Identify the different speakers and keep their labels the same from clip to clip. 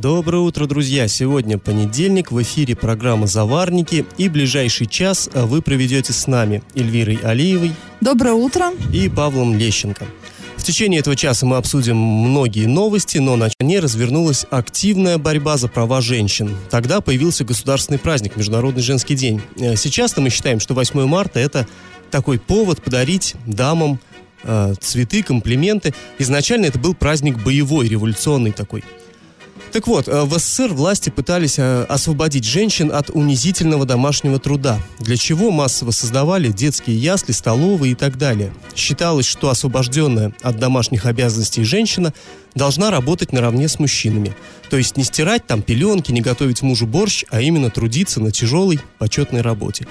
Speaker 1: Доброе утро, друзья! Сегодня понедельник, в эфире программа «Заварники» и ближайший час вы проведете с нами Эльвирой Алиевой.
Speaker 2: Доброе утро!
Speaker 1: И Павлом Лещенко. В течение этого часа мы обсудим многие новости, но на ней развернулась активная борьба за права женщин. Тогда появился государственный праздник, Международный женский день. Э, сейчас-то мы считаем, что 8 марта – это такой повод подарить дамам э, цветы, комплименты. Изначально это был праздник боевой, революционный такой – так вот, э, в СССР власти пытались э, освободить женщин от унизительного домашнего труда, для чего массово создавали детские ясли, столовые и так далее. Считалось, что освобожденная от домашних обязанностей женщина должна работать наравне с мужчинами. То есть не стирать там пеленки, не готовить мужу борщ, а именно трудиться на тяжелой, почетной работе.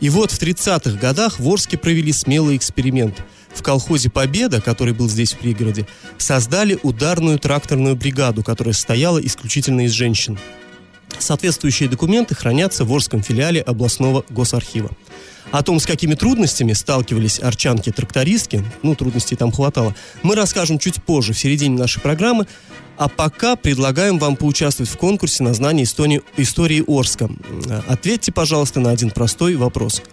Speaker 1: И вот в 30-х годах в Орске провели смелый эксперимент – в колхозе «Победа», который был здесь в пригороде, создали ударную тракторную бригаду, которая состояла исключительно из женщин. Соответствующие документы хранятся в Орском филиале областного госархива. О том, с какими трудностями сталкивались арчанки-трактористки, ну, трудностей там хватало, мы расскажем чуть позже, в середине нашей программы. А пока предлагаем вам поучаствовать в конкурсе на знание истории, истории Орска. Ответьте, пожалуйста, на один простой вопрос –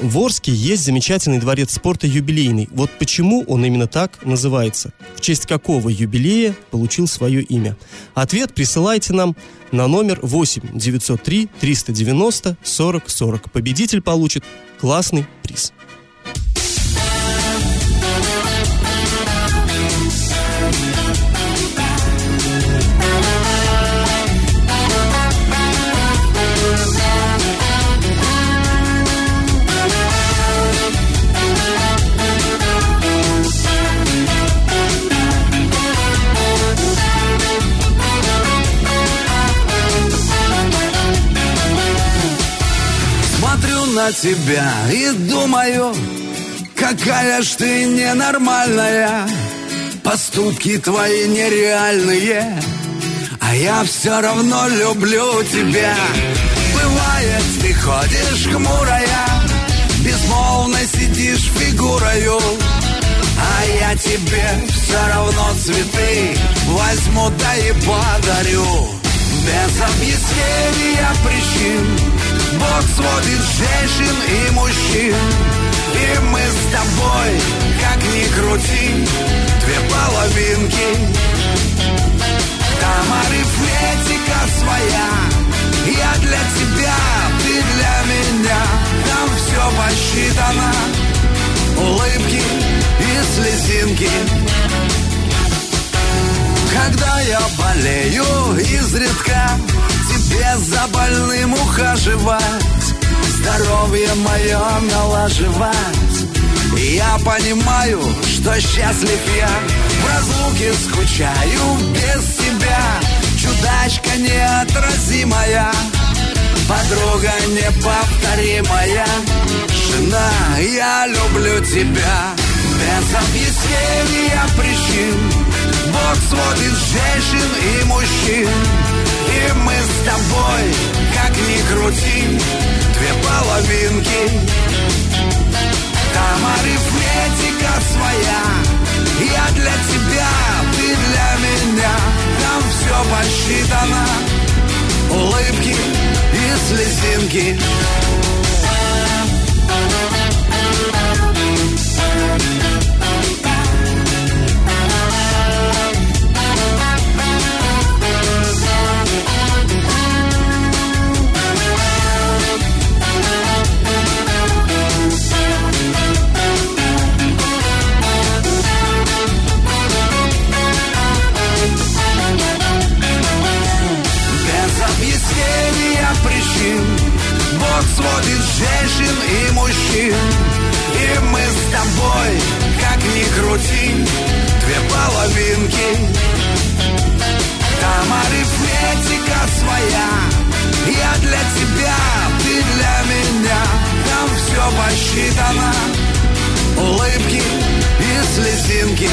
Speaker 1: в Орске есть замечательный дворец спорта юбилейный. Вот почему он именно так называется? В честь какого юбилея получил свое имя? Ответ присылайте нам на номер 8 903 390 40 40. Победитель получит классный приз.
Speaker 3: На тебя и думаю, какая ж ты ненормальная. Поступки твои нереальные, а я все равно люблю тебя. Бывает, ты ходишь хмурая, безмолвно сидишь фигурою, а я тебе все равно цветы возьму да и подарю. Без объяснения причин Бог сводит женщин и мужчин. И мы с тобой, как ни крути Две половинки. Там арифметика своя. Я для тебя, ты для меня. Там все посчитано. Улыбки и слезинки. Когда я болею изредка Тебе за ухаживать Здоровье мое налаживать. Я понимаю, что счастлив я В разлуке скучаю без тебя. Чудачка неотразимая Подруга неповторимая. Жена, я люблю тебя. Без объяснения причин Бог сводит женщин и мужчин И мы с тобой, как ни крути Две половинки. Там арифметика своя Я для тебя, ты для меня. Там все посчитано Улыбки и слезинки сводит
Speaker 4: женщин и мужчин. И мы с тобой,
Speaker 5: как ни крути, две
Speaker 3: половинки.
Speaker 5: Там арифметика своя. Я для тебя, ты
Speaker 4: для меня. Там
Speaker 5: все посчитано. Улыбки
Speaker 3: и слезинки.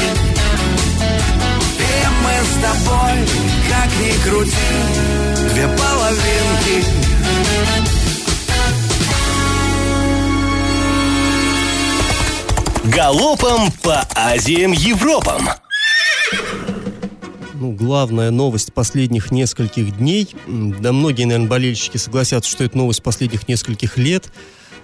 Speaker 3: И мы с тобой, как ни крути, две половинки.
Speaker 6: Галопом по Азиям Европам.
Speaker 1: Ну, главная новость последних нескольких дней, да многие, наверное, болельщики согласятся, что это новость последних нескольких лет.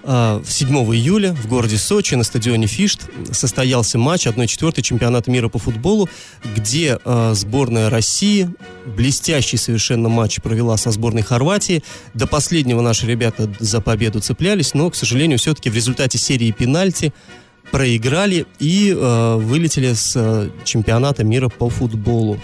Speaker 1: 7 а, июля в городе Сочи на стадионе Фишт состоялся матч 1-4 чемпионата мира по футболу, где э, сборная России блестящий совершенно матч провела со сборной Хорватии. До последнего наши ребята за победу цеплялись, но, к сожалению, все-таки в результате серии пенальти проиграли и э, вылетели с э, чемпионата мира по футболу.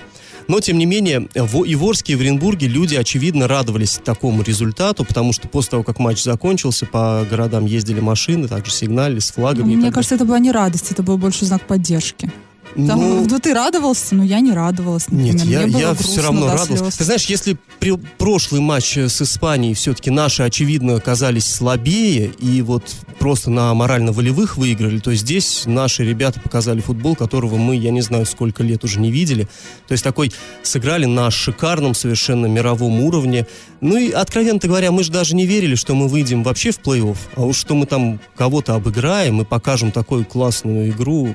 Speaker 1: Но, тем не менее, в, и в Орске, и в Оренбурге люди, очевидно, радовались такому результату, потому что после того, как матч закончился, по городам ездили машины, также сигнали с флагами.
Speaker 2: Мне кажется, это была не радость, это был больше знак поддержки. Там, ну, ну, ты радовался, но я не радовалась. Например.
Speaker 1: Нет, я, я все равно радовался. Слез. Ты знаешь, если при, прошлый матч с Испанией все-таки наши, очевидно, оказались слабее и вот просто на морально-волевых выиграли, то здесь наши ребята показали футбол, которого мы, я не знаю, сколько лет уже не видели. То есть такой сыграли на шикарном совершенно мировом уровне. Ну и, откровенно говоря, мы же даже не верили, что мы выйдем вообще в плей-офф, а уж что мы там кого-то обыграем и покажем такую классную игру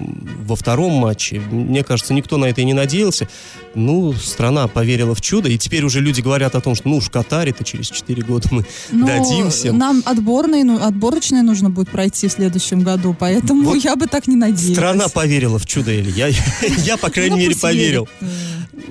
Speaker 1: во втором матче. Мне кажется, никто на это и не надеялся. Ну, страна поверила в чудо, и теперь уже люди говорят о том, что ну уж Катаре-то через 4 года мы ну, дадим всем.
Speaker 2: Нам отборные, ну, отборочные нужно будет пройти в следующем году, поэтому вот я бы так не надеялась.
Speaker 1: Страна поверила в чудо, Эли. Я, я по крайней ну, мере, поверил.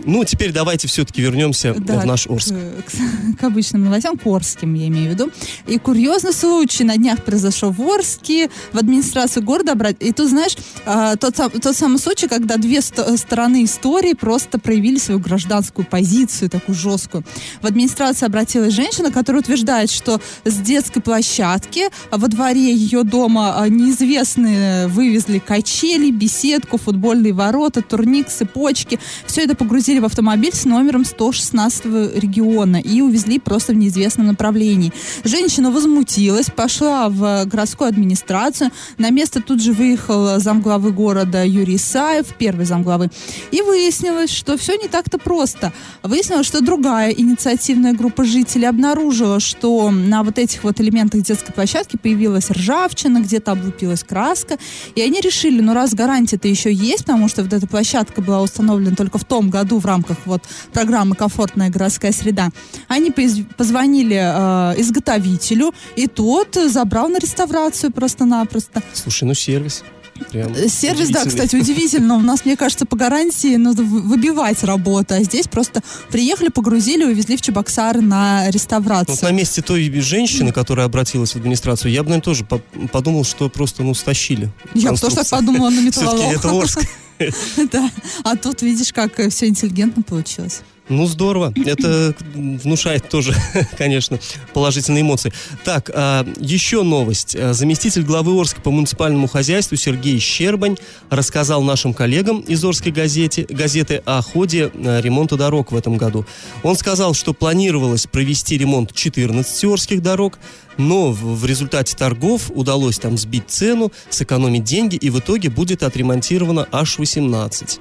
Speaker 1: Ну, теперь давайте все-таки вернемся да, в наш Орск.
Speaker 2: К, к обычным новостям, к Орским, я имею в виду. И курьезный случай на днях произошел в Орске, в администрацию города. И тут, знаешь, а, тот, тот самый случай, когда две стороны истории просто проявили свою гражданскую позицию, такую жесткую. В администрацию обратилась женщина, которая утверждает, что с детской площадки во дворе ее дома а, неизвестные вывезли качели, беседку, футбольные ворота, турник, цепочки. Все это погрузили в автомобиль с номером 116 региона и увезли просто в неизвестном направлении. Женщина возмутилась, пошла в городскую администрацию. На место тут же выехал замглавы города Юрий Исаев, первый замглавы. И выяснилось, что все не так-то просто. Выяснилось, что другая инициативная группа жителей обнаружила, что на вот этих вот элементах детской площадки появилась ржавчина, где-то облупилась краска. И они решили, ну раз гарантия-то еще есть, потому что вот эта площадка была установлена только в том году в рамках вот программы «Комфортная городская среда», они позвонили э, изготовителю, и тот забрал на реставрацию просто-напросто.
Speaker 1: Слушай, ну сервис.
Speaker 2: Прям Сервис, да, кстати, удивительно. У нас, мне кажется, по гарантии надо выбивать работу. А здесь просто приехали, погрузили, увезли в Чебоксар на реставрацию.
Speaker 1: Вот на месте той женщины, которая обратилась в администрацию, я бы, наверное, тоже подумал, что просто, ну, стащили.
Speaker 2: Я бы тоже так подумала на металлолом.
Speaker 1: Все-таки это Орск.
Speaker 2: Да, а тут видишь, как все интеллигентно получилось.
Speaker 1: Ну, здорово. Это внушает тоже, конечно, положительные эмоции. Так, а, еще новость. А, заместитель главы Орска по муниципальному хозяйству Сергей Щербань рассказал нашим коллегам из Орской газеты, газеты о ходе а, ремонта дорог в этом году. Он сказал, что планировалось провести ремонт 14 Орских дорог, но в, результате торгов удалось там сбить цену, сэкономить деньги, и в итоге будет отремонтировано аж 18.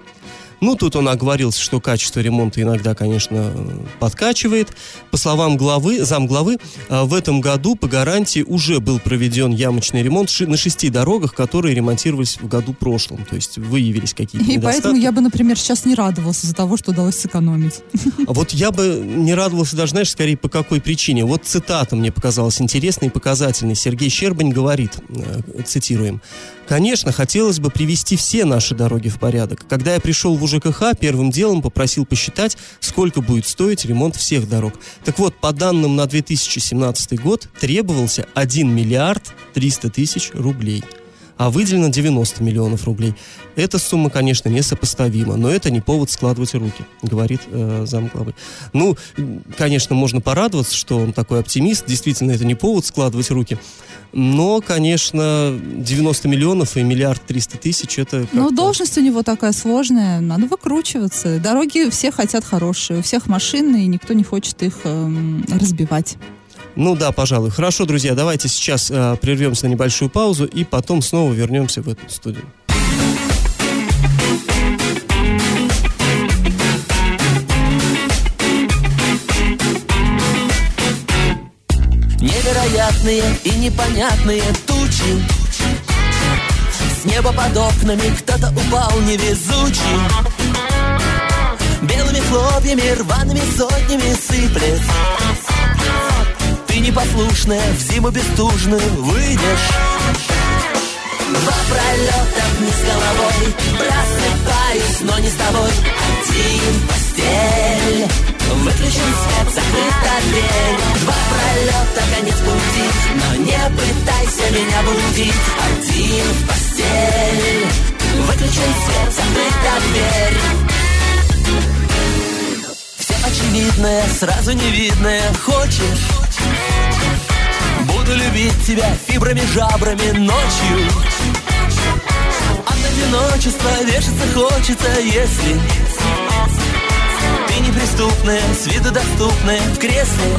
Speaker 1: Ну, тут он оговорился, что качество ремонта иногда, конечно, подкачивает. По словам главы, замглавы, а, в этом году по гарантии уже был проведен ямочный ремонт на шести дорогах, которые ремонтировались в году прошлом. То есть выявились какие-то
Speaker 2: И поэтому я бы, например, сейчас не радовался за того, что удалось сэкономить.
Speaker 1: А вот я бы не радовался даже, знаешь, скорее по какой причине. Вот цитата мне показалась интересной и показательной. Сергей Щербань говорит, э, цитируем, Конечно, хотелось бы привести все наши дороги в порядок. Когда я пришел в УЖКХ, первым делом попросил посчитать, сколько будет стоить ремонт всех дорог. Так вот, по данным на 2017 год требовался 1 миллиард 300 тысяч рублей а выделено 90 миллионов рублей. Эта сумма, конечно, несопоставима, но это не повод складывать руки, говорит э, замглавы. Ну, конечно, можно порадоваться, что он такой оптимист. Действительно, это не повод складывать руки. Но, конечно, 90 миллионов и миллиард триста тысяч это
Speaker 2: Ну, должность у него такая сложная, надо выкручиваться. Дороги все хотят хорошие, у всех машины, и никто не хочет их э, разбивать.
Speaker 1: Ну да, пожалуй. Хорошо, друзья, давайте сейчас э, прервемся на небольшую паузу и потом снова вернемся в эту студию.
Speaker 7: Невероятные и непонятные тучи С неба под окнами кто-то упал невезучий Белыми хлопьями, рваными сотнями сыплет ты непослушная, в зиму бестужную выйдешь. Два пролета вниз головой Просыпаюсь, но не с тобой Один постель. Выключен свет, закрыта дверь. Два пролета, конец пути Но не пытайся меня будить. Один в постель. Выключен свет, закрыта дверь. Все очевидное, сразу невидное Хочешь? Буду любить тебя фибрами, жабрами ночью. От одиночества вешаться хочется, если Ты неприступная, с виду доступная в кресле.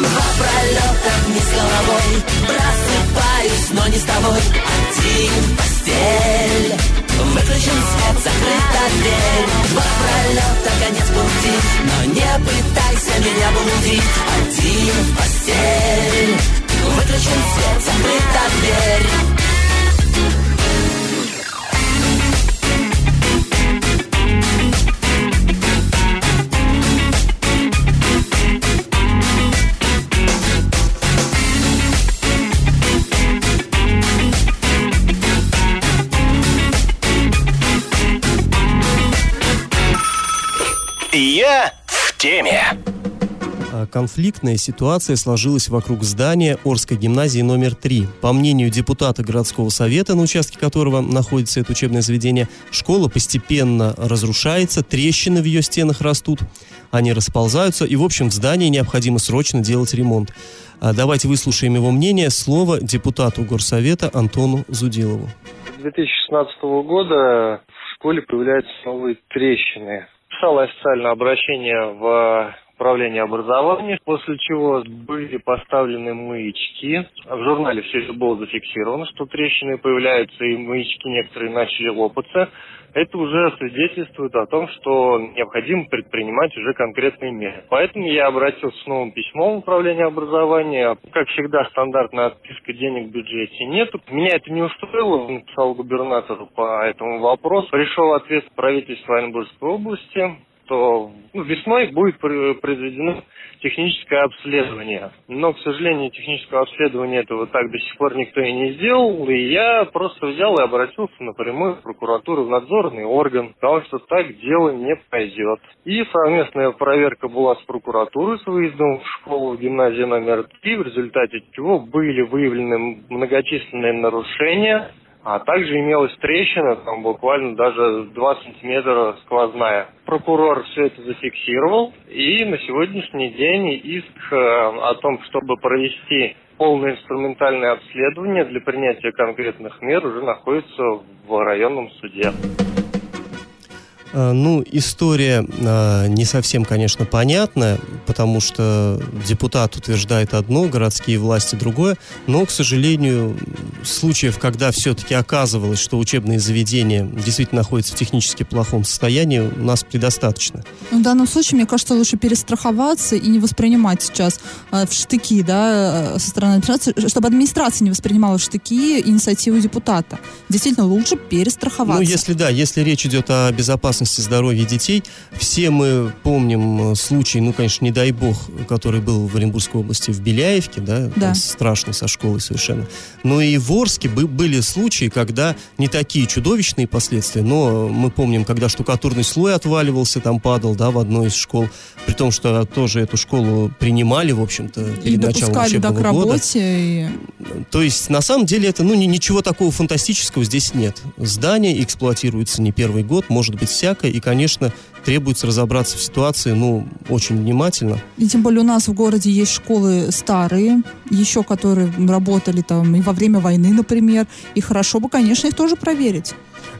Speaker 7: Два пролета вниз головой Просыпаюсь, но не с тобой Один постель Выключен свет, закрыта дверь Два пролета, конец пути Но не пытайся меня будить Один в постель. Выключен свет, закрыта дверь
Speaker 6: Я в теме.
Speaker 1: А Конфликтная ситуация сложилась вокруг здания Орской гимназии номер 3. По мнению депутата городского совета, на участке которого находится это учебное заведение, школа постепенно разрушается, трещины в ее стенах растут, они расползаются, и, в общем, в здании необходимо срочно делать ремонт. А Давайте выслушаем его мнение. Слово депутату горсовета Антону Зудилову.
Speaker 8: С 2016 года в школе появляются новые трещины. Писал официальное обращение в управление образования, после чего были поставлены маячки. В журнале все это было зафиксировано, что трещины появляются и маячки некоторые начали лопаться. Это уже свидетельствует о том, что необходимо предпринимать уже конкретные меры. Поэтому я обратился с новым письмом в управление образования. Как всегда, стандартная отписка денег в бюджете нету. Меня это не устроило, написал губернатору по этому вопросу. Пришел ответ правительства Оренбургской области что ну, весной будет пр- произведено техническое обследование. Но, к сожалению, технического обследования этого так до сих пор никто и не сделал. И я просто взял и обратился напрямую в прокуратуру, в надзорный орган, потому что так дело не пойдет. И совместная проверка была с прокуратурой с выездом в школу в гимназии номер 3, в результате чего были выявлены многочисленные нарушения, а также имелась трещина, там буквально даже 2 сантиметра сквозная. Прокурор все это зафиксировал, и на сегодняшний день иск э, о том, чтобы провести полное инструментальное обследование для принятия конкретных мер уже находится в районном суде.
Speaker 1: А, Ну, история а, не совсем, конечно, понятная, потому что депутат утверждает одно, городские власти другое, но, к сожалению, случаев, когда все-таки оказывалось, что учебные заведения действительно находятся в технически плохом состоянии, у нас предостаточно.
Speaker 2: Ну, в данном случае, мне кажется, лучше перестраховаться и не воспринимать сейчас э, в штыки, да, э, со стороны администрации, чтобы администрация не воспринимала в штыки инициативу депутата. Действительно, лучше перестраховаться.
Speaker 1: Ну, если да, если речь идет о безопасности здоровья детей, все мы помним э, случай, ну, конечно, не дай бог, который был в Оренбургской области в Беляевке, да,
Speaker 2: Да.
Speaker 1: там страшный со школой совершенно. Но и в Орске бы- были случаи, когда не такие чудовищные последствия, но мы помним, когда штукатурный слой отваливался, там падал, да, в одной из школ, при том, что тоже эту школу принимали, в общем-то,
Speaker 2: и
Speaker 1: перед началом
Speaker 2: допускали да,
Speaker 1: учебного
Speaker 2: к
Speaker 1: года.
Speaker 2: работе. и-
Speaker 1: То есть, на самом деле, это, ну, ни- ничего такого фантастического здесь нет. Здание эксплуатируется не первый год, может быть всякое, и, конечно, требуется разобраться в ситуации, ну, очень внимательно.
Speaker 2: И тем более у нас в городе есть школы старые, еще которые работали там и во время войны, например. И хорошо бы, конечно, их тоже проверить.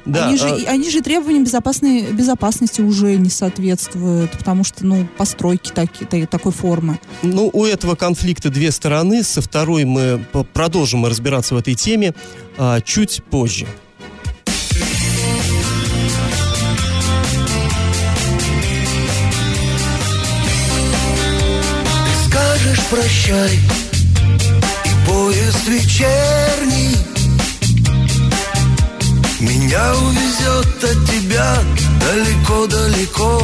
Speaker 1: Да,
Speaker 2: они, же,
Speaker 1: а,
Speaker 2: они же требованиям безопасной, безопасности уже не соответствуют, потому что, ну, постройки таки- та- такой формы.
Speaker 1: ну, у этого конфликта две стороны. Со второй мы продолжим разбираться в этой теме а, чуть позже.
Speaker 7: Прощай,
Speaker 3: поезд вечерний Меня увезет от тебя далеко-далеко.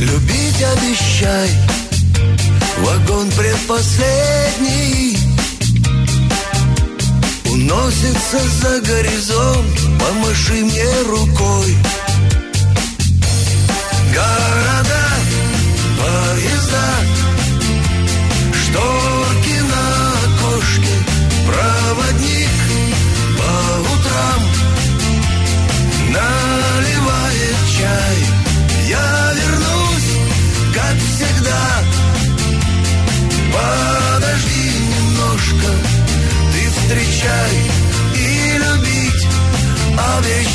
Speaker 3: Любить обещай Вагон предпоследний Уносится за горизонт Помаши мне рукой. Города,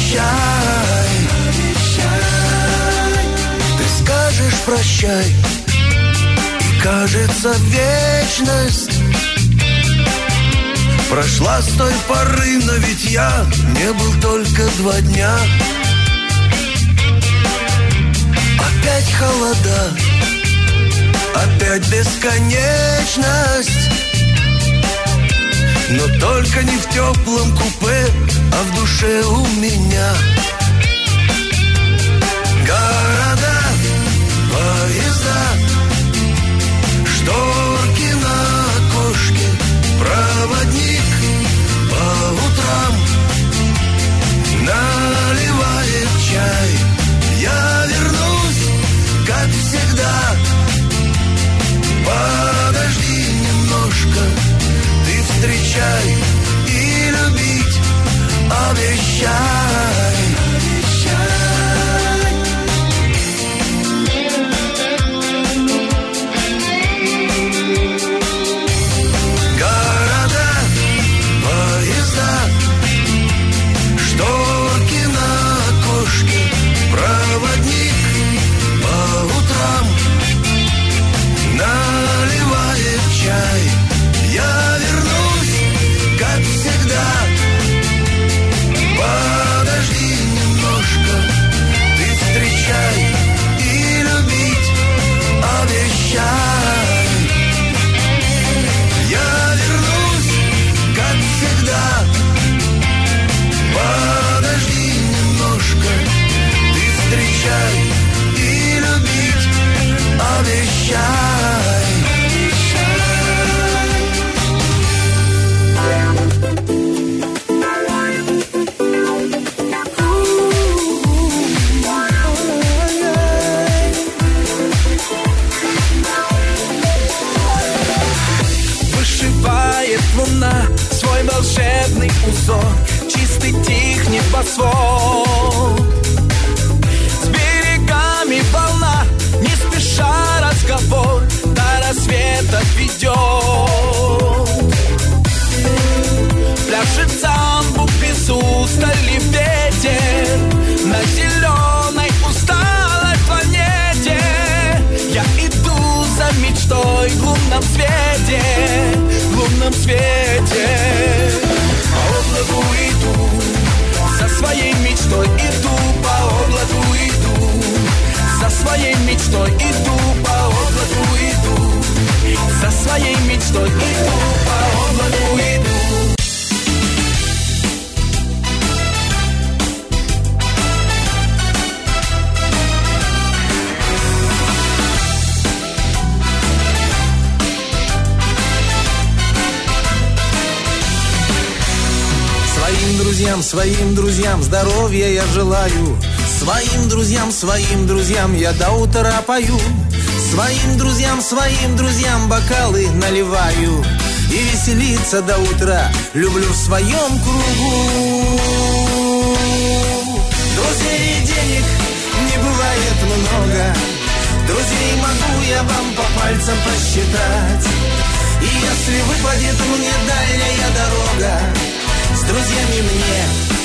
Speaker 3: Обещай Ты скажешь прощай. И кажется вечность Прошла с той поры, но ведь я не был только два дня. Опять холода, опять бесконечность Но только не в теплом купе, а в душе у меня. Города, поезда, шторки на окошке Проводник по утрам. Наливает чай. Я вернусь, как всегда встречай и любить обещай
Speaker 9: Чистый тих небосвод С берегами волна, не спеша разговор До рассвета ведет мечтой иду По облаку иду
Speaker 5: Своим друзьям, своим друзьям здоровья я желаю. Своим друзьям, своим друзьям я до утра пою. Своим друзьям, своим друзьям бокалы наливаю. И веселиться до утра люблю в своем кругу. Друзей и денег не бывает много. Друзей могу я вам по пальцам посчитать. И если выпадет мне дальняя дорога, с друзьями мне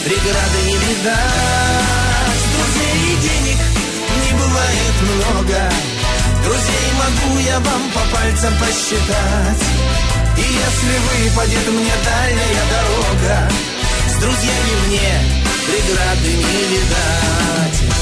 Speaker 5: преграды не видать. Друзей и денег не бывает много. Друзей могу я вам по пальцам посчитать. И если выпадет мне дальняя дорога, с друзьями мне преграды не видать.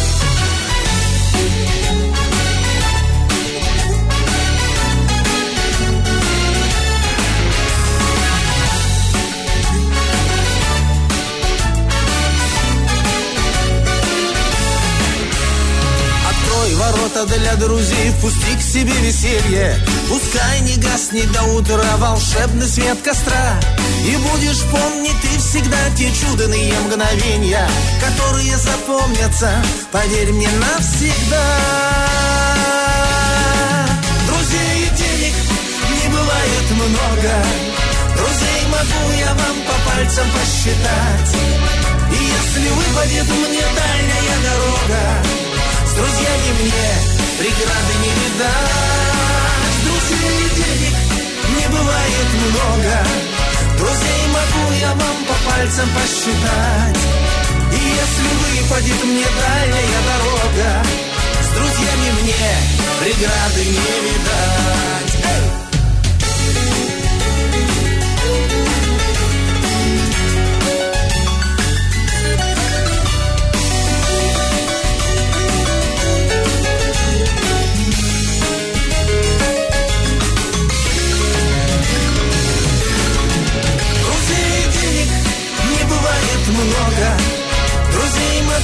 Speaker 5: Это для друзей Впусти к себе веселье. Пускай не гаснет до утра волшебный свет костра. И будешь помнить ты всегда те чудные мгновения Которые запомнятся, поверь мне, навсегда. Друзей и денег не бывает много. Друзей могу я вам по пальцам посчитать. И если выпадет мне дальняя дорога С друзьями мне преграды не видать. Друзей и денег не бывает много. Друзей могу я вам по пальцам посчитать. И если выпадет мне дальняя дорога С друзьями мне преграды не видать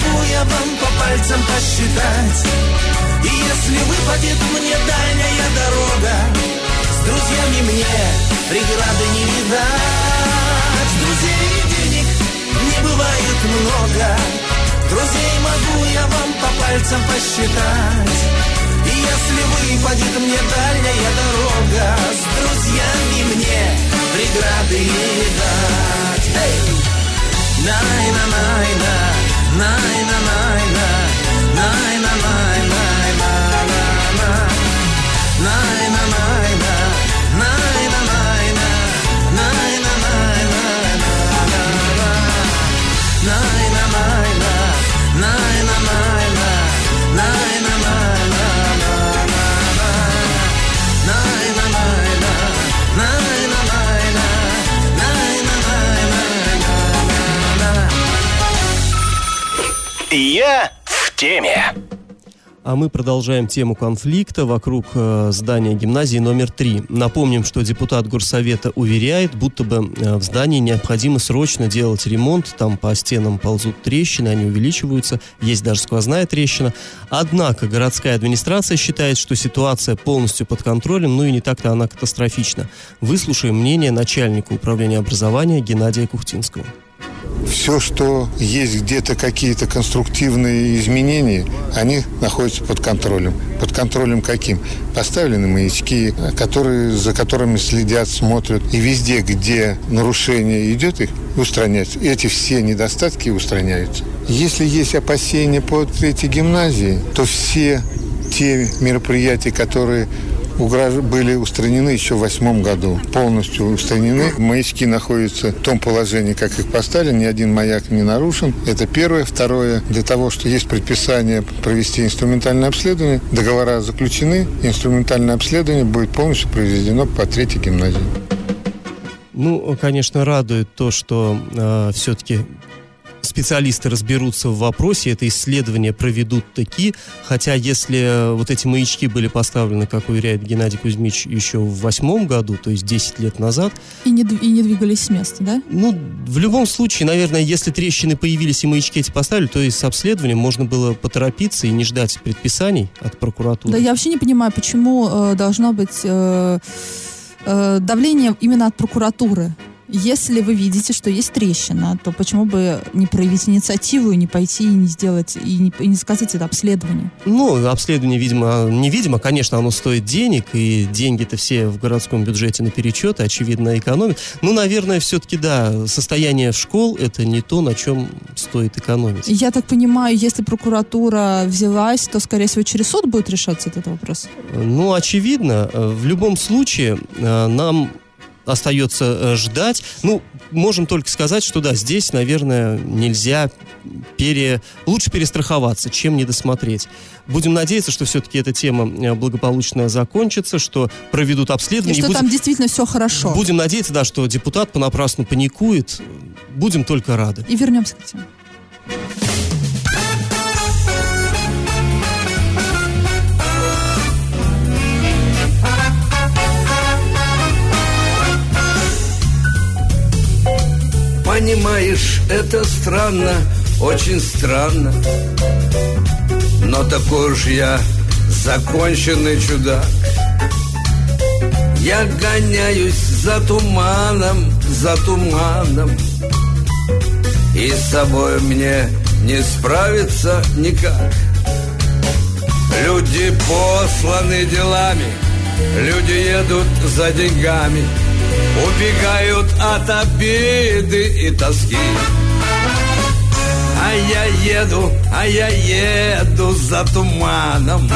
Speaker 5: Могу я вам по пальцам посчитать. И если выпадет мне дальняя дорога. С друзьями мне преграды не видать. Друзей и денег не бывает много. Друзей могу я вам по пальцам посчитать. И если выпадет мне дальняя дорога. С друзьями мне преграды не видать. Эй! na na na
Speaker 6: Я в теме.
Speaker 1: А мы продолжаем тему конфликта вокруг э, здания гимназии номер 3. Напомним, что депутат Горсовета уверяет, будто бы э, в здании необходимо срочно делать ремонт. Там по стенам ползут трещины, они увеличиваются. Есть даже сквозная трещина. Однако городская администрация считает, что ситуация полностью под контролем, ну и не так-то она катастрофична. Выслушаем мнение начальника управления образования Геннадия Кухтинского.
Speaker 10: Все, что есть где-то какие-то конструктивные изменения, они находятся под контролем. Под контролем каким? Поставлены маячки, которые, за которыми следят, смотрят. И везде, где нарушение идет, их устраняются. Эти все недостатки устраняются. Если есть опасения по третьей гимназии, то все те мероприятия, которые угрож- были устранены еще в восьмом году. Полностью устранены. Маячки находятся в том положении, как их поставили. Ни один маяк не нарушен. Это первое. Второе. Для того, что есть предписание провести инструментальное обследование, договора заключены, инструментальное обследование будет полностью произведено по третьей гимназии.
Speaker 1: Ну, конечно, радует то, что э, все-таки специалисты разберутся в вопросе, это исследование проведут таки, хотя если э, вот эти маячки были поставлены, как уверяет Геннадий Кузьмич, еще в восьмом году, то есть 10 лет назад,
Speaker 2: И не, и не двигались с места, да?
Speaker 1: ну, в любом случае, наверное, если трещины появились и маячки эти поставили, то и с обследованием можно было поторопиться и не ждать предписаний от прокуратуры.
Speaker 2: Да я вообще не понимаю, почему э, должно быть э, э, давление именно от прокуратуры. Если вы видите, что есть трещина, то почему бы не проявить инициативу и не пойти и не сделать, и не, и не сказать это обследование?
Speaker 1: Ну, обследование, видимо, невидимо, конечно, оно стоит денег, и деньги-то все в городском бюджете на перечеты, очевидно, экономят. Ну, наверное, все-таки, да, состояние школ – это не то, на чем стоит экономить.
Speaker 2: Я так понимаю, если прокуратура взялась, то, скорее всего, через суд будет решаться этот вопрос.
Speaker 1: Ну, очевидно, э, в любом случае э, нам остается э, ждать. Ну, можем только сказать, что да, здесь, наверное, нельзя пере... лучше перестраховаться, чем не досмотреть. Будем надеяться, что все-таки эта тема э, благополучно закончится, что проведут
Speaker 2: И
Speaker 1: обследование.
Speaker 2: что
Speaker 1: будем...
Speaker 2: там действительно все хорошо.
Speaker 1: Будем надеяться, да, что депутат понапрасну паникует. Будем только рады.
Speaker 2: И вернемся к теме.
Speaker 3: Понимаешь, это странно, очень странно. Но такой уж я
Speaker 4: законченный чудак. Я гоняюсь за туманом, за туманом. И с собой мне не справиться никак. Люди посланы делами Люди едут за деньгами Убегают от обиды и тоски. А я еду, а я еду за туманом.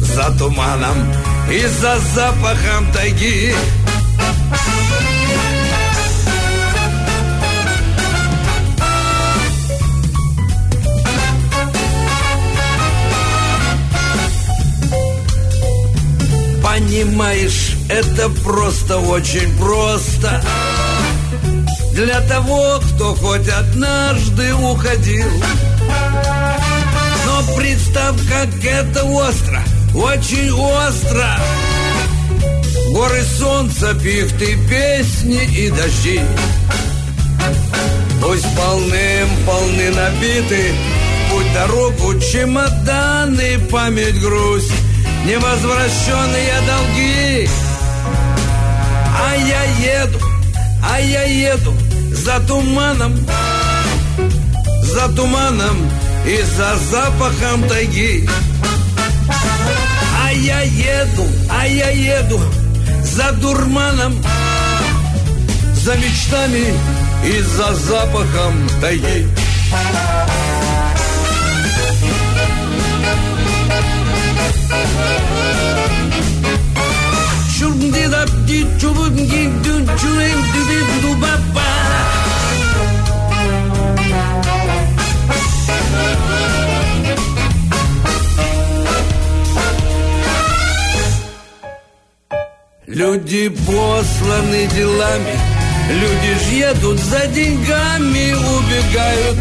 Speaker 4: За туманом и за запахом тайги. Понимаешь, это просто очень просто. Для того, кто хоть однажды уходил. Но представь, как это остро, очень остро. Горы солнца, пихты, песни и дожди. Пусть полным-полны набиты. В Путь дорогу чемоданы, память, грусть. Невозвращенные долги. А я еду, а я еду за туманом, за туманом и за запахом тайги. А я еду, а я еду за дурманом, за мечтами и за запахом тайги. Люди посланы делами, люди ж едут за деньгами, убегают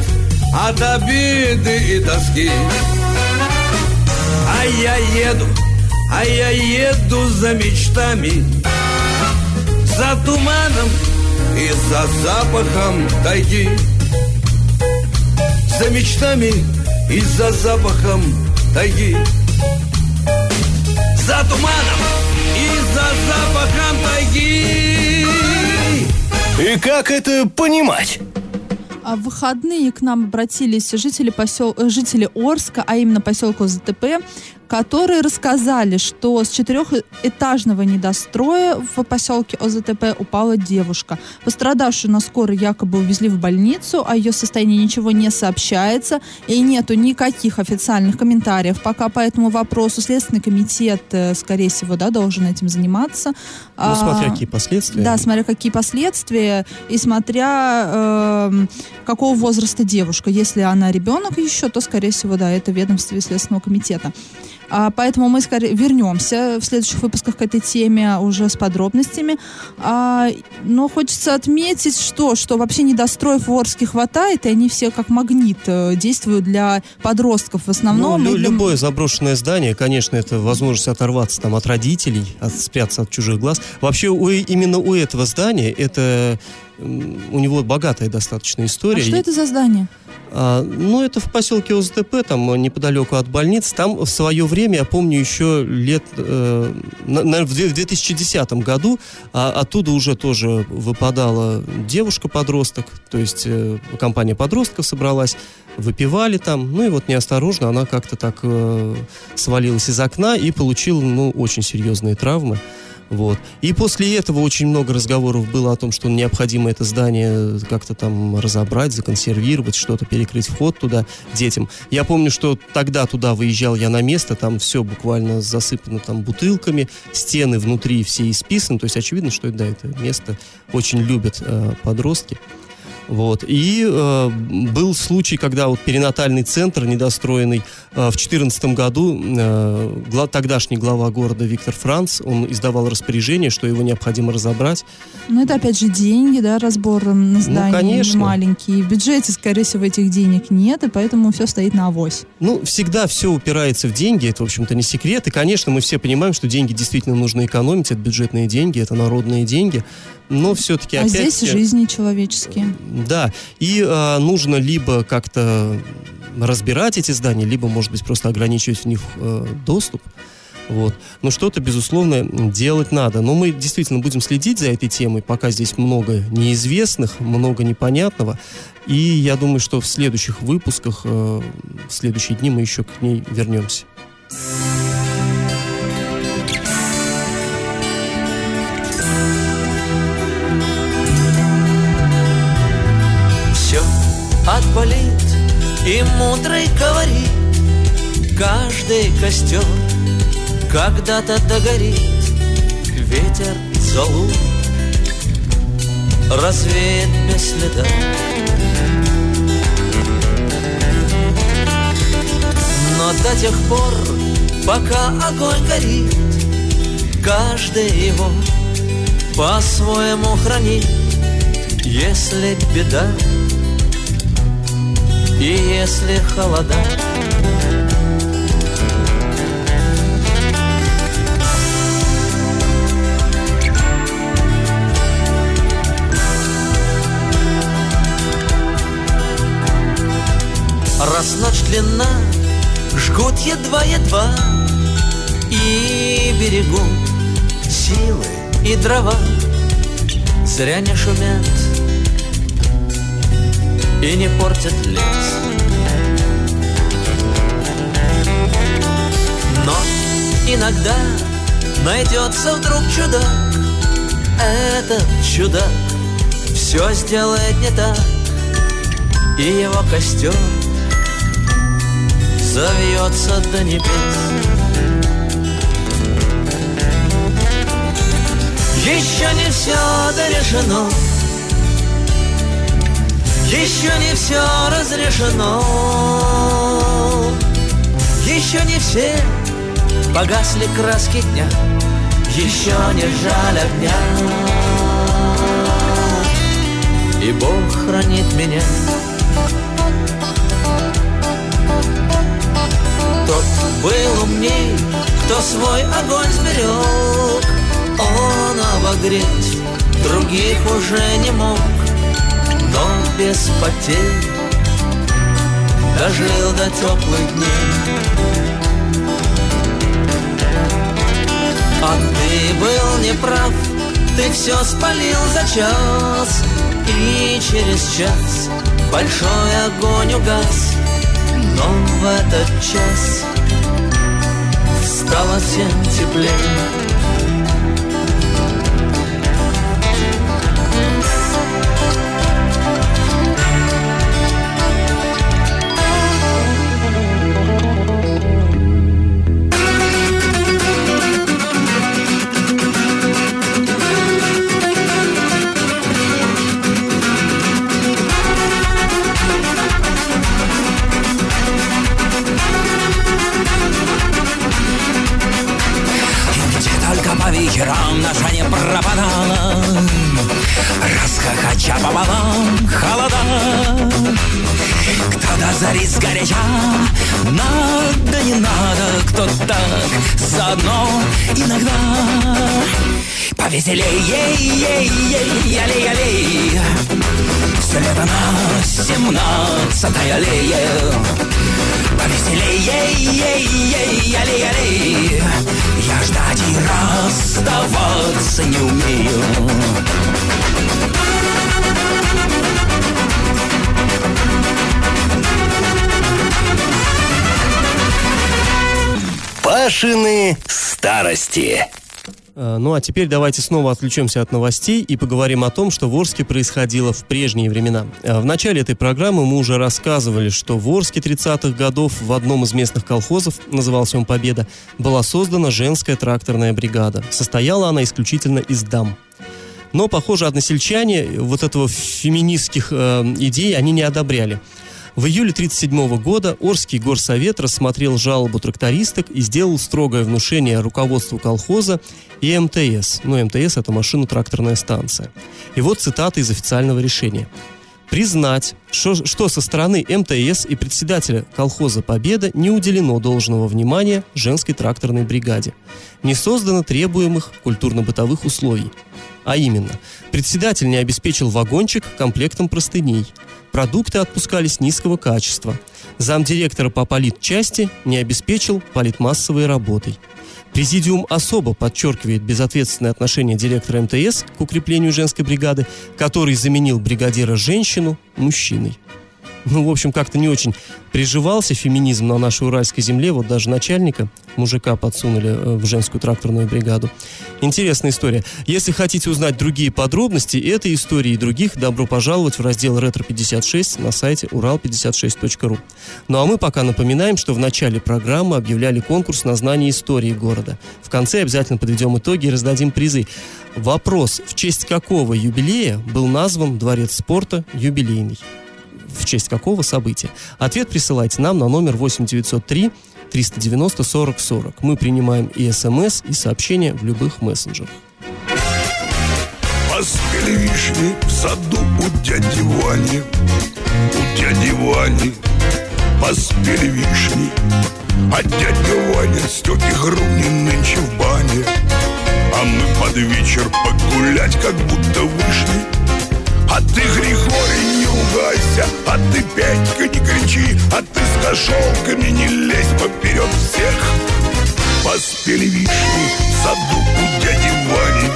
Speaker 4: от обиды и тоски. А я еду, а я еду за мечтами, за туманом и за запахом тайги. За мечтами и за запахом тайги. За туманом и за запахом тайги.
Speaker 6: И как это понимать?
Speaker 2: А в выходные к нам обратились жители, посел... э, жители Орска, а именно поселка ЗТП, которые рассказали, что с четырехэтажного недостроя в поселке ОЗТП упала девушка. Пострадавшую на скорой якобы увезли в больницу, о ее состоянии ничего не сообщается, и нету никаких официальных комментариев пока по этому вопросу. Следственный комитет, э, скорее всего, да, должен этим заниматься.
Speaker 1: Ну, смотря
Speaker 2: А,
Speaker 1: какие последствия.
Speaker 2: Да, смотря какие последствия, и смотря эм, какого возраста девушка. Если она ребенок еще, то, скорее всего, да, это ведомство Следственного комитета. А, поэтому мы скорее вернемся в следующих выпусках к этой теме уже с подробностями. А, но хочется отметить, что, что вообще недостроев в Орске хватает, и они все как магнит э, действуют для подростков в
Speaker 1: Ну,
Speaker 2: основном.
Speaker 1: лю-
Speaker 2: и для-
Speaker 1: любое заброшенное здание, конечно, это возможность оторваться там от родителей, от, спрятаться от чужих глаз. Вообще, у, именно у этого здания это у него богатая достаточно история.
Speaker 2: А что это за здание?
Speaker 1: А, ну, это в поселке ОЗТП, там э, неподалеку от больниц. Там в свое время, я помню, еще лет, э, на- наверное, в 2010 году а, оттуда уже тоже выпадала девушка-подросток, то есть э, компания подростков собралась, выпивали там, ну и вот неосторожно она как-то так э, свалилась из окна и получила, ну, очень серьезные травмы. Вот. И после этого очень много разговоров было о том, что необходимо это здание как-то там разобрать, законсервировать, что-то перекрыть вход туда детям. Я помню, что тогда туда выезжал я на место, там все буквально засыпано там бутылками, стены внутри все исписаны, то есть очевидно, что да, это место очень любят э, подростки. Вот. И э, был случай, когда вот перинатальный центр недостроенный э, в 2014 году э, гла- тогдашний глава города Виктор Франц, он издавал распоряжение, что его необходимо разобрать.
Speaker 2: Ну, это опять же деньги, да, разбор на здание
Speaker 1: конечно.
Speaker 2: маленький. В бюджете, скорее всего, этих денег нет, и поэтому все стоит на авось.
Speaker 1: Ну, всегда все упирается в деньги, это, в общем-то, не секрет. И, конечно, мы все понимаем, что деньги действительно нужно экономить, это бюджетные деньги, это народные деньги. Но все-таки
Speaker 2: А
Speaker 1: опять...
Speaker 2: здесь жизни человеческие.
Speaker 1: Да, и а, нужно либо как-то разбирать эти здания, либо, может быть, просто ограничивать в них э, доступ. Вот. Но что-то, безусловно, делать надо. Но мы действительно будем следить за этой темой, пока здесь много неизвестных, много непонятного. И я думаю, что в следующих выпусках, э, в следующие дни мы еще к ней вернемся.
Speaker 11: Отболит и мудрый говорит Каждый костер когда-то догорит Ветер залу развеет без следа. Но до тех пор, пока огонь горит Каждый его по-своему хранит. Если беда и если холода. Раз ночь длинна, жгут едва-едва И берегут силы и дрова. Зря не шумят и не портят лес. Но иногда найдется вдруг чудак. Этот чудак все сделает не так И его костер завьется до небес. Еще не все дорешено Еще не все разрешено. Еще не все погасли краски дня. Еще не жаль огня. И Бог хранит меня. Тот был умней, кто свой огонь сберег. Он обогреть других уже не мог без потерь. Дожил до теплых дней. А ты был неправ, ты все спалил за час. И через час большой огонь угас. Но в этот час стало всем теплее.
Speaker 9: Расхохоча пополам холода. Кто до зари сгоряча Надо, не надо, кто так Заодно иногда. Повеселей, ей, ей, ей, аллей, аллей Все лето на семнадцатой аллее Повеселей, ей, ей, ей, аллей, аллей Я ждать и расставаться не умею
Speaker 6: Пашины старости.
Speaker 1: А, Ну а теперь давайте снова отвлечемся от новостей и поговорим о том, что в Орске происходило в прежние времена. А, В начале этой программы мы уже рассказывали, что в Орске 30-х годов в одном из местных колхозов, назывался он «Победа», была создана женская тракторная бригада. Состояла она исключительно из дам. Но, похоже, односельчане вот этого феминистских э, идей они не одобряли. В июле 1937 года Орский горсовет рассмотрел жалобу трактористок и сделал строгое внушение руководству колхоза и МТС. Ну, МТС – это машино-тракторная станция. И вот цитата из официального решения. признать, что, что со стороны МТС и председателя колхоза «Победа» не уделено должного внимания женской тракторной бригаде. Не создано требуемых культурно-бытовых условий. А именно, председатель не обеспечил вагончик комплектом простыней. Продукты отпускались низкого качества. Замдиректора по политчасти не обеспечил политмассовой работой. Президиум особо подчеркивает безответственное отношение директора МТС к укреплению женской бригады, который заменил бригадира женщину мужчиной ну, в общем, как-то не очень приживался феминизм на нашей уральской земле. Вот даже начальника, мужика, подсунули э, в женскую тракторную бригаду. Интересная история. Если хотите узнать другие подробности этой истории и других, добро пожаловать в раздел «Ретро-56» на сайте урал56.ру. Ну а мы пока напоминаем, что в начале программы объявляли конкурс на знание истории города. В конце обязательно подведем итоги и раздадим призы. Вопрос, в честь какого юбилея был назван Дворец спорта юбилейный? В честь какого события. Ответ присылайте нам на номер 8903 390 40 40. Мы принимаем и смс, и сообщения в любых мессенджерах.
Speaker 12: Поспели вишни в саду у дяди Вани, у дяди Вани. Поспели вишни, а дядя Ваня с тетей Грунин нынче в бане. А мы под вечер погулять, как будто вышли. А ты, Григорий, ругайся, а ты, Петька, не кричи, а ты с кошелками не лезь поперед всех. Поспели вишни в саду у дяди Вани,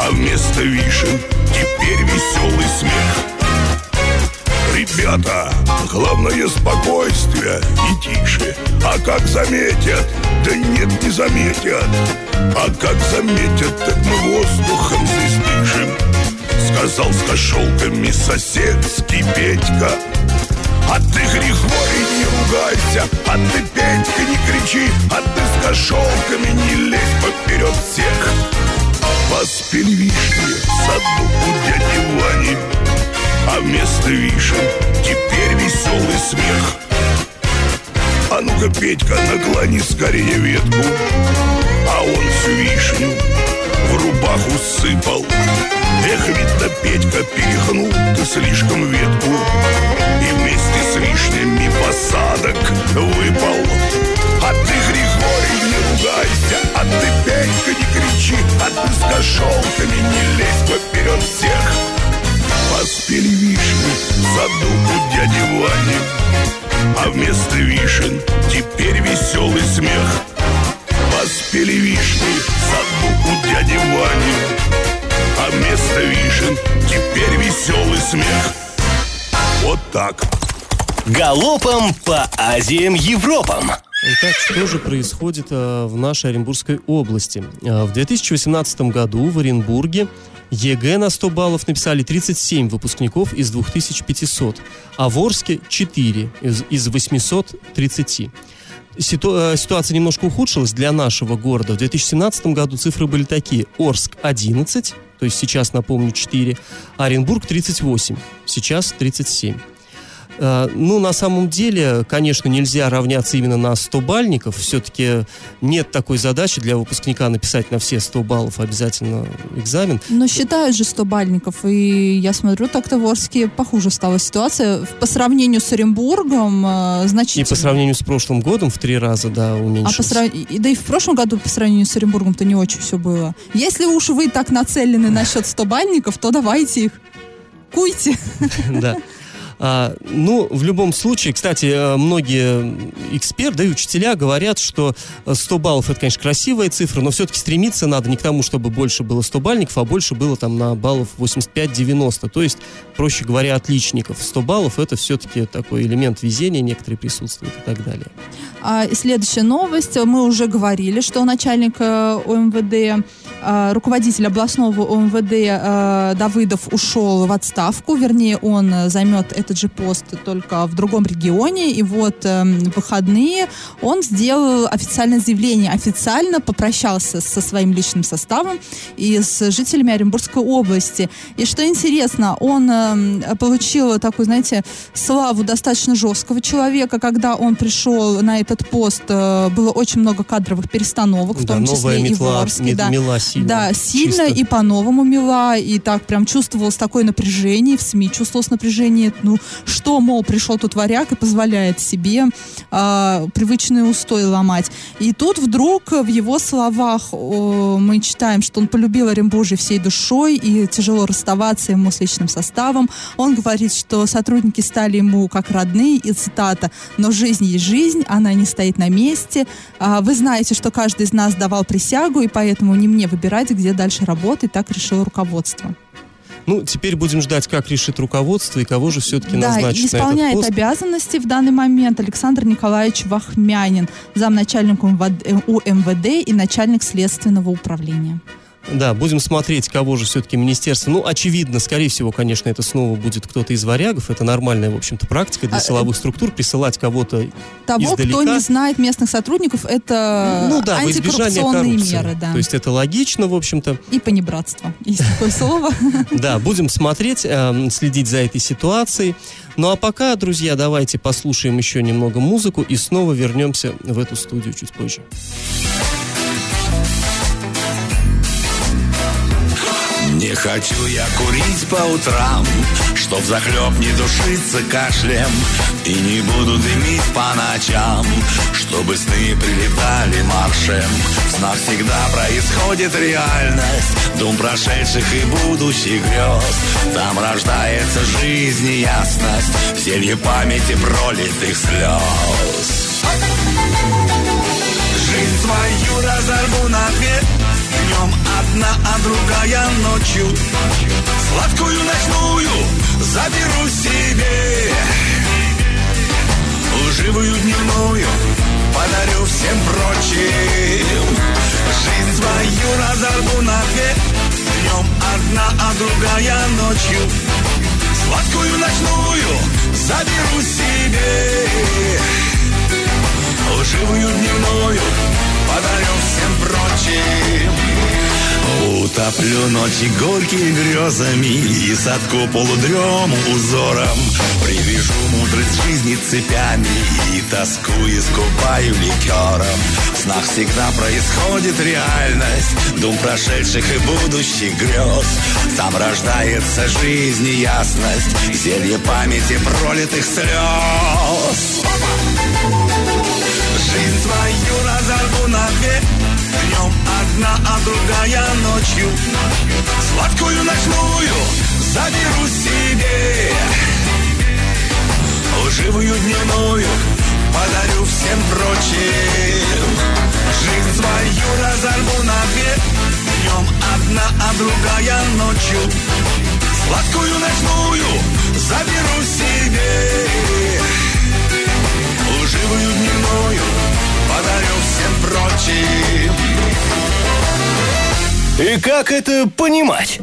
Speaker 12: а вместо вишен теперь веселый смех. Ребята, главное спокойствие и тише. А как заметят, да нет, не заметят. А как заметят, так мы воздухом здесь Сказал с кошелками соседский Петька А ты, Григорий, не ругайся А ты, Петька, не кричи А ты с кошелками не лезь поперед всех Поспели вишни в саду у дяди Вани А вместо вишен теперь веселый смех. А ну-ка, Петька, наклони скорее ветку А он всю вишню в рубаху сыпал Эх, видно, Петька перехнул ты слишком ветку. И вместе с вишнями посадок выпал. А ты, Григорий, не ругайся А ты, Петька, не кричи А ты с кошелками не лезь поперед всех. Поспели вишни в саду у дяди Вани А вместо вишен теперь веселый смех. Поспели вишни в саду у дяди Вани а вместо вишен теперь веселый смех. Вот так.
Speaker 6: Галопом по Азиям Европам.
Speaker 1: Итак, что же происходит а, в нашей Оренбургской области? А, в 2018 году в Оренбурге ЕГЭ на 100 баллов написали 37 выпускников из 2500, а в Орске 4 из, из 830. Ситу, э, ситуация немножко ухудшилась для нашего города. В 2017 году цифры были такие. Орск 11, то есть сейчас, напомню, 4, Оренбург 38, сейчас 37. Э, ну, на самом деле, конечно, нельзя равняться именно на 100 бальников. Все-таки нет такой задачи для выпускника написать на все 100 баллов обязательно экзамен.
Speaker 2: Но считают же 100 бальников, и я смотрю, так-то в Орске похуже стала ситуация. По сравнению с Оренбургом э, значительно.
Speaker 1: И по сравнению с прошлым годом в три раза, да, уменьшилось.
Speaker 2: А по срав... Да и в прошлом году по сравнению с Оренбургом-то не очень все было. Если уж вы так нацелены насчет 100 бальников, то давайте их. Куйте.
Speaker 1: Да. А, ну, в любом случае, кстати, э, многие эксперты, да и учителя говорят, что 100 баллов это, конечно, красивая цифра, но все-таки стремиться надо не к тому, чтобы больше было 100 бальников, а больше было там на баллов 85-90. То есть, проще говоря, отличников. 100 баллов это все-таки такой элемент везения, некоторые присутствуют и так далее.
Speaker 2: А, следующая новость. Мы уже говорили, что начальник э, ОМВД, руководитель областного ОМВД э, Давыдов ушел в отставку. Вернее, он займет этот же пост только в другом регионе. И вот в выходные он сделал официальное заявление. Официально попрощался со своим личным составом и с жителями Оренбургской области. И что интересно, он получил такую, знаете, славу достаточно жесткого человека, когда он пришел на этот пост, было очень много кадровых перестановок, в том
Speaker 1: да,
Speaker 2: числе
Speaker 1: метла,
Speaker 2: и в Орске. Да.
Speaker 1: Сильно.
Speaker 2: Да, сильно
Speaker 1: чисто.
Speaker 2: и по-новому мила, и так прям чувствовалось такое напряжение, в СМИ чувствовалось напряжение, ну, что, мол, пришел тут варяг и позволяет себе а, привычные устои ломать. И тут вдруг в его словах о, мы читаем, что он полюбил Оренбуржье всей душой, и тяжело расставаться ему с личным составом. Он говорит, что сотрудники стали ему как родные, и цитата, «Но жизнь есть жизнь, она не стоит на месте. А, Вы знаете, что каждый из нас давал присягу, и поэтому не мне выбирать, где дальше работать, так решило руководство».
Speaker 1: Ну, теперь будем ждать, как решит руководство и кого же все-таки
Speaker 2: Да,
Speaker 1: назначит
Speaker 2: и
Speaker 1: на этот
Speaker 2: исполняет
Speaker 1: пост.
Speaker 2: обязанности в данный момент Александр Николаевич Вахмянин, замначальник э, УМВД и начальник следственного управления.
Speaker 1: Да, будем смотреть, кого же все-таки министерство. Ну, очевидно, скорее всего, конечно, это снова будет кто-то из варягов. Это нормальная, в общем-то, практика для
Speaker 2: А,
Speaker 1: силовых структур присылать кого-то
Speaker 2: Того,
Speaker 1: издалека.
Speaker 2: кто не знает местных сотрудников, это
Speaker 1: ну да,
Speaker 2: антикоррупционные меры, да.
Speaker 1: То есть это логично, в общем-то.
Speaker 2: И понебратство, есть такое слово.
Speaker 1: Да, будем смотреть, эм, следить за этой ситуацией. Ну а пока, друзья, давайте послушаем еще немного музыку и снова вернемся в эту студию чуть позже.
Speaker 12: Хочу я курить по утрам, Чтоб захлеб не душиться кашлем. И не буду дымить по ночам, Чтобы сны прилетали маршем. В всегда происходит реальность Дум прошедших и будущих грез. Там рождается жизнь и ясность Зелье памяти пролитых слез. Жизнь свою разорву на две Днем одна, а другая ночью. Сладкую ночную заберу себе. Лживую дневную подарю всем прочим. Жизнь свою разорву на две. Днем одна, а другая ночью. Сладкую ночную заберу себе. Лживую дневную подарю всем прочим. Утоплю ночи горькими грезами И садку полудрему узором. Привяжу мудрость жизни цепями И тоску искупаю ликером. В снах всегда происходит реальность Дум прошедших и будущих грез. Там рождается жизнь и ясность Зелье памяти пролитых слез Жизнь свою разорву на две. Днем одна, а другая ночью. Сладкую ночную заберу себе. Лживую дневную подарю всем прочим. Жизнь свою разорву на две. Днем одна, а другая ночью. Сладкую ночную заберу себе Лживую дневную подарю всем прочим
Speaker 6: И как это понимать?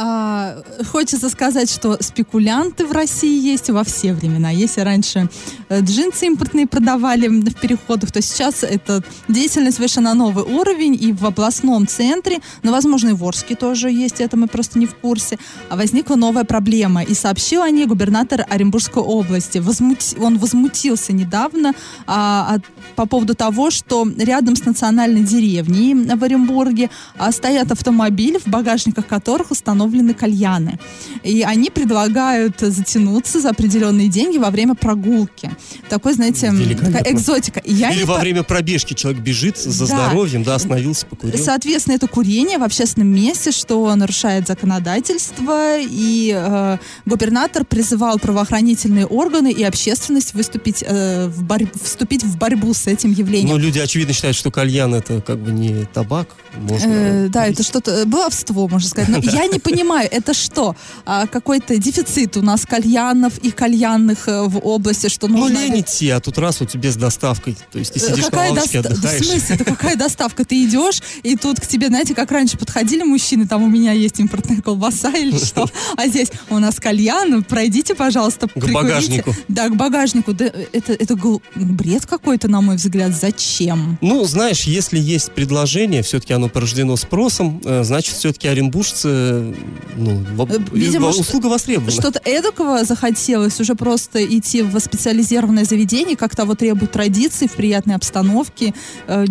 Speaker 2: А, хочется сказать, что спекулянты в России есть во все времена. Если раньше э, джинсы импортные продавали в переходах, то сейчас это деятельность вышла на новый уровень и в областном центре, но, возможно, и в Орске тоже есть, это мы просто не в курсе, а возникла новая проблема. И сообщил о ней губернатор Оренбургской области. Возмути- он возмутился недавно а, от- по поводу того, что рядом с национальной деревней в Оренбурге а, стоят автомобили, в багажниках которых установлены кальяны. И они предлагают затянуться за определенные деньги во время прогулки. Такой, знаете, такая экзотика. И я
Speaker 1: Или во
Speaker 2: по-
Speaker 1: время пробежки человек бежит за
Speaker 2: Да.
Speaker 1: здоровьем, да, остановился, покурил.
Speaker 2: Соответственно, это курение в общественном месте, что нарушает законодательство, и э, губернатор призывал правоохранительные органы и общественность выступить, э, в борь- вступить в борьбу с этим явлением.
Speaker 1: Но люди, очевидно, считают, что кальян это как бы не табак. Можно
Speaker 2: Э, да, это что-то э, баловство, можно сказать. Но я не понимаю, это что? А, какой-то дефицит у нас кальянов и кальянных э, в области, что
Speaker 1: Ну,
Speaker 2: нужно...
Speaker 1: лень идти, а тут раз у тебя с доставкой. То есть ты
Speaker 2: Э,
Speaker 1: сидишь на
Speaker 2: какая
Speaker 1: лавочке,
Speaker 2: доста-
Speaker 1: отдыхаешь.
Speaker 2: В смысле, это какая доставка? Ты идешь, и тут к тебе, знаете, как раньше подходили мужчины, там у меня есть импортная колбаса или что, а здесь у нас кальян, пройдите, пожалуйста, прикурите.
Speaker 1: багажнику.
Speaker 2: Да, к багажнику. Да, это, это гл- бред какой-то, на мой взгляд. Зачем?
Speaker 1: Ну, знаешь, если есть предложение, все-таки оно оно порождено спросом, э, значит, все-таки оренбуржцы, ну,
Speaker 2: Э, Видимо,
Speaker 1: услуга востребована.
Speaker 2: Что-то эдакого захотелось уже просто идти в специализированное заведение, как того требуют традиции, в приятной обстановке. Э,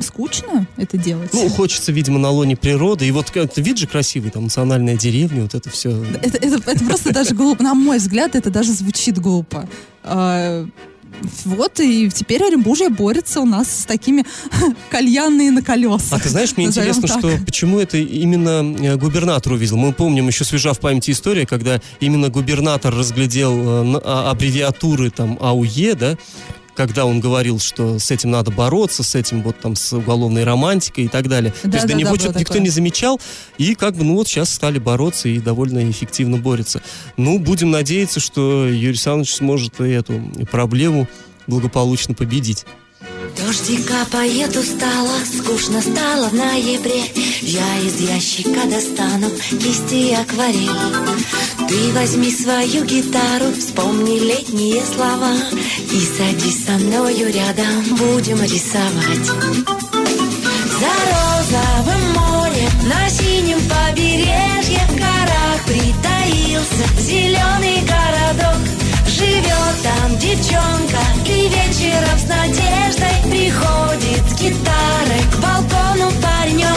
Speaker 2: скучно это делать?
Speaker 1: Ну, хочется, видимо, на лоне природы. И вот вид же красивый, там, национальная деревня, вот это все.
Speaker 2: Это, это, это просто даже глупо. На мой взгляд, это даже звучит глупо. Вот, и теперь Оренбуржье борется у нас с такими кальянные на колесах.
Speaker 1: А ты знаешь, мне интересно, так. что почему это именно э, губернатор увидел. Мы помним, еще свежа в памяти история, когда именно губернатор разглядел э, а, аббревиатуры там АУЕ, да, когда он говорил, что с этим надо бороться, с этим вот там с уголовной романтикой и так далее. Да, То есть да, до него да, никто такое. не замечал, и как бы, ну вот сейчас стали бороться и довольно эффективно борются. Ну, будем надеяться, что Юрий Александрович сможет эту проблему благополучно победить.
Speaker 13: Дожди капает устало, скучно стало в ноябре. Я из ящика достану кисти и акварель. Ты возьми свою гитару, вспомни летние слова И садись со мною рядом, будем рисовать. За розовым морем на синем побережье В горах притаился зеленый городок Живет там девчонка и вечером с надеждой Приходит с гитарой к балкону паренек.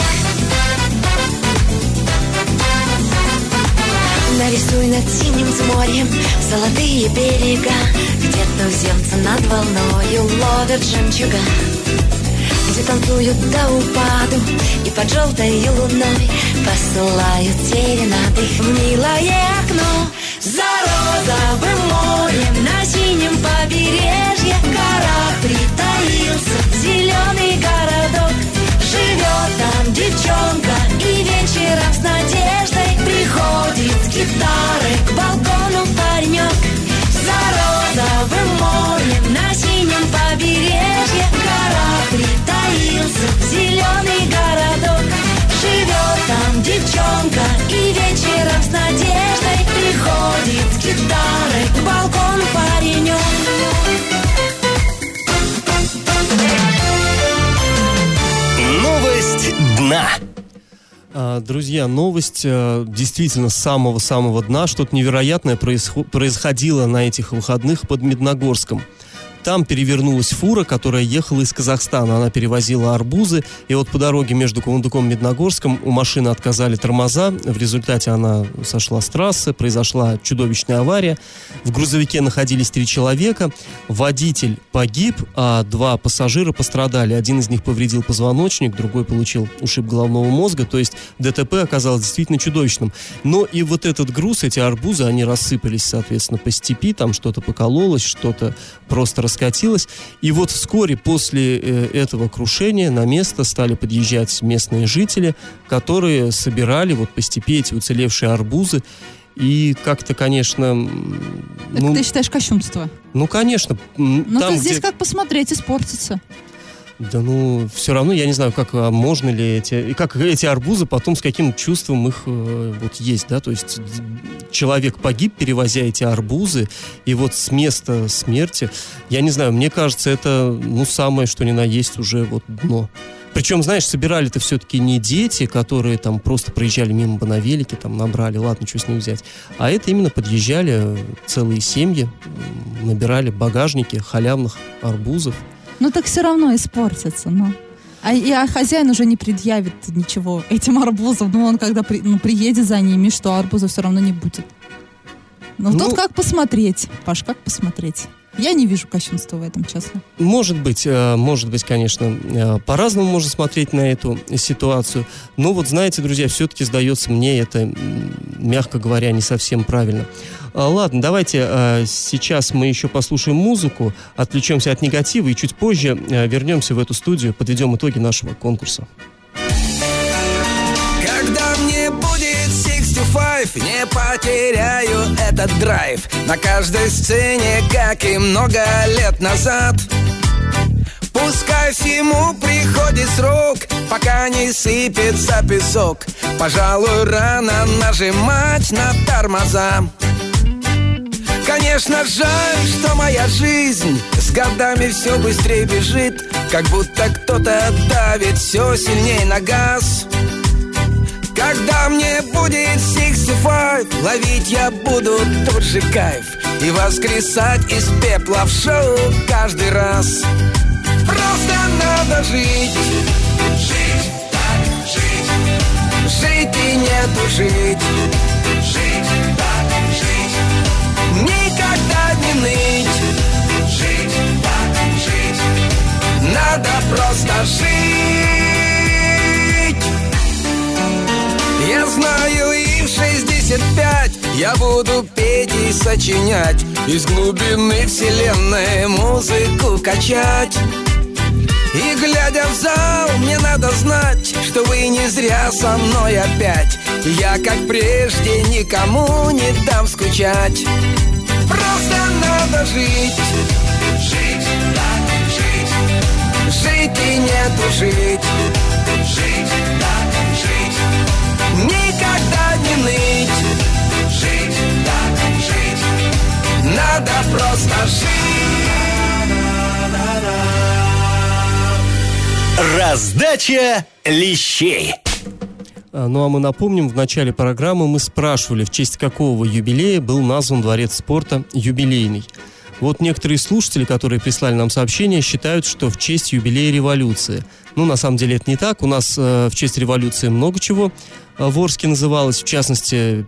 Speaker 13: Нарисуй над синим морем золотые берега Где-то земца над волною ловят жемчуга. Где танцуют до упаду и под желтой луной Посылают серенады в милое окно за розовым морем на синем побережье. В горах притаился зеленый городок. Живет там девчонка и вечером с надеждой. Приходит с гитарой к балкону паренек. За розовым морем на синем побережье. В горах притаился зеленый городок там девчонка и вечером с надеждой Приходит с гитарой к балкону паренек
Speaker 6: Новость дна.
Speaker 1: А, друзья, новость э, действительно с самого-самого дна. Что-то невероятное происходило на этих выходных под Медногорском. Там перевернулась фура, которая ехала из Казахстана. Она перевозила арбузы. И вот по дороге между Кундуком и Медногорском у машины отказали тормоза. В результате она сошла с трассы. Произошла чудовищная авария. В грузовике находились три человека. Водитель погиб, а два пассажира пострадали. Один из них повредил позвоночник, другой получил ушиб головного мозга. То есть ДТП оказалось действительно чудовищным. Но и вот этот груз, эти арбузы, они рассыпались, соответственно, по степи. Там что-то покололось, что-то просто раскатилась. И вот вскоре после э, этого крушения на место стали подъезжать местные жители, которые собирали вот по степи эти уцелевшие арбузы. И как-то, конечно...
Speaker 2: Это ну, ты считаешь кощунство?
Speaker 1: Ну, конечно.
Speaker 2: Ну, там, здесь где... как посмотреть, испортится.
Speaker 1: Да ну, все равно я не знаю, как а можно ли эти, и как эти арбузы потом с каким чувством их э, вот есть, да, то есть человек погиб, перевозя эти арбузы, и вот с места смерти, я не знаю, мне кажется, это, ну, самое, что ни на есть уже вот дно. Причем, знаешь, собирали-то все-таки не дети, которые там просто проезжали мимо велике, там набрали, ладно, что с них взять. А это именно подъезжали целые семьи, набирали багажники халявных арбузов.
Speaker 2: Ну так все равно испортится, ну. А, и, а хозяин уже не предъявит ничего этим арбузам. Ну, он когда при, ну, приедет за ними, что арбуза все равно не будет. Ну, ну, тут как посмотреть, Паш, как посмотреть? Я не вижу кощунства в этом, честно.
Speaker 1: Может быть, э, может быть, конечно, э, по-разному можно смотреть на эту ситуацию. Но вот, знаете, друзья, все-таки сдается мне это, мягко говоря, не совсем правильно. А, ладно, давайте э, сейчас мы еще послушаем музыку, отвлечемся от негатива и чуть позже вернемся в эту студию, подведем итоги нашего конкурса.
Speaker 4: 65, не потеряю этот драйв. На каждой сцене, как и много лет назад. Пускай всему приходит срок, пока не сыпется песок. Пожалуй, рано нажимать на тормоза. Конечно, жаль, что моя жизнь С годами все быстрее бежит.
Speaker 9: Как будто кто-то давит все сильнее на газ Когда мне будет 65 Ловить я буду тот же кайф И воскресать из пепла в шоу каждый раз. Просто надо жить. Жить, так жить. Жить и не тужить Жить, так жить. Никогда не ныть. Жить, так жить. Надо просто жить знаю и в 65 Я буду петь и сочинять Из глубины вселенной музыку качать и глядя в зал, мне надо знать, что вы не зря со мной опять. Я, как прежде, никому не дам скучать. Просто надо жить. Жить, так жить. Жить и не тужить. Просто жить.
Speaker 6: Раздача лещей.
Speaker 1: А, Ну а мы напомним, в начале программы мы спрашивали, в честь какого юбилея был назван Дворец спорта юбилейный. Вот некоторые слушатели, которые прислали нам сообщение, считают, что в честь юбилея революции. Ну, на самом деле это не так. У нас э, в честь революции много чего э, в Орске называлось. В частности,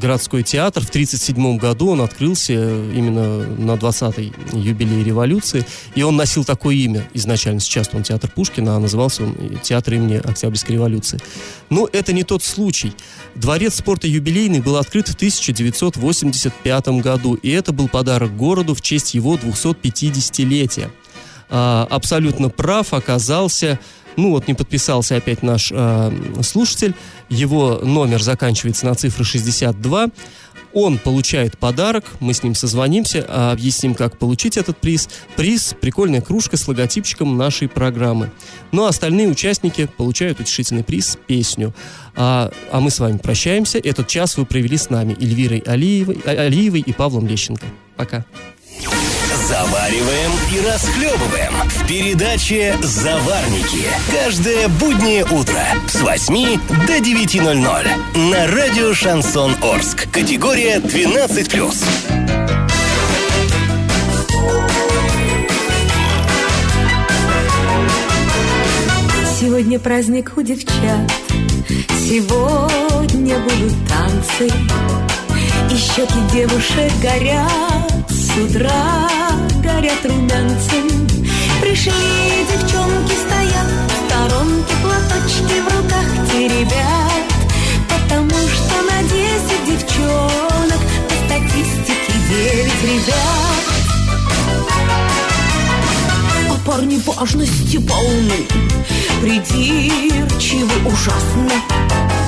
Speaker 1: городской театр. В 1937 году он открылся э, именно на 20-й юбилей революции. И он носил такое имя изначально. Сейчас он театр Пушкина, а назывался он э, театр имени Октябрьской революции. Но это не тот случай. Дворец спорта юбилейный был открыт в 1985 году. И это был подарок городу в честь его 250-летия а, абсолютно прав оказался, ну вот не подписался опять наш а, слушатель, его номер заканчивается на цифры 62, он получает подарок, мы с ним созвонимся, а, объясним, как получить этот приз. Приз – прикольная кружка с логотипчиком нашей программы. Ну а остальные участники получают утешительный приз – песню. А, а мы с вами прощаемся. Этот час вы провели с нами Эльвирой Алиевой, Алиевой и Павлом Лещенко. Пока.
Speaker 6: Завариваем и расхлебываем в передаче «Заварники». Каждое буднее утро с 8 до 9.00 на радио «Шансон Орск». Категория 12+.
Speaker 14: Сегодня праздник у девчат Сегодня будут танцы И щеки девушек горят С утра горят румянцем Пришли девчонки, стоят В сторонке платочки в руках теребят. Потому что на десять девчонок По статистике девять ребят. А парни важности полны, придирчивы ужасно.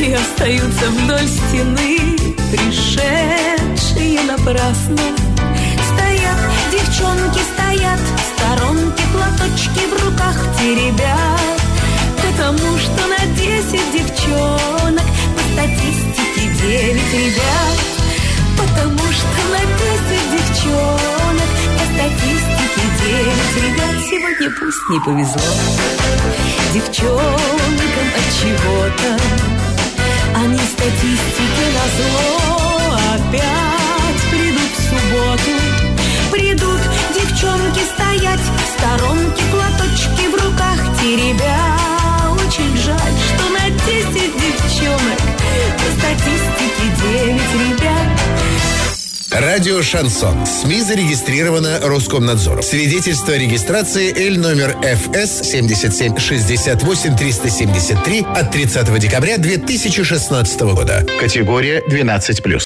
Speaker 14: И остаются вдоль стены, пришедшие напрасно. Стоят, девчонки стоят, в сторонке платочки в руках теребят. Потому что на десять девчонок по статистике девять ребят. Потому что на десять девчонок по статистике девять ребят сегодня пусть не повезло девчонкам от чего-то. Они статистике назло опять придут в субботу. Придут девчонки стоять в сторонке, платочки в руках теребя. Очень жаль, что на 10 девчонок по статистике 9 ребят.
Speaker 15: Радио «Шансон». СМИ зарегистрировано Роскомнадзором. Свидетельство о регистрации Л номер ФС 77 68 373 от 30 декабря 2016 года. Категория 12+.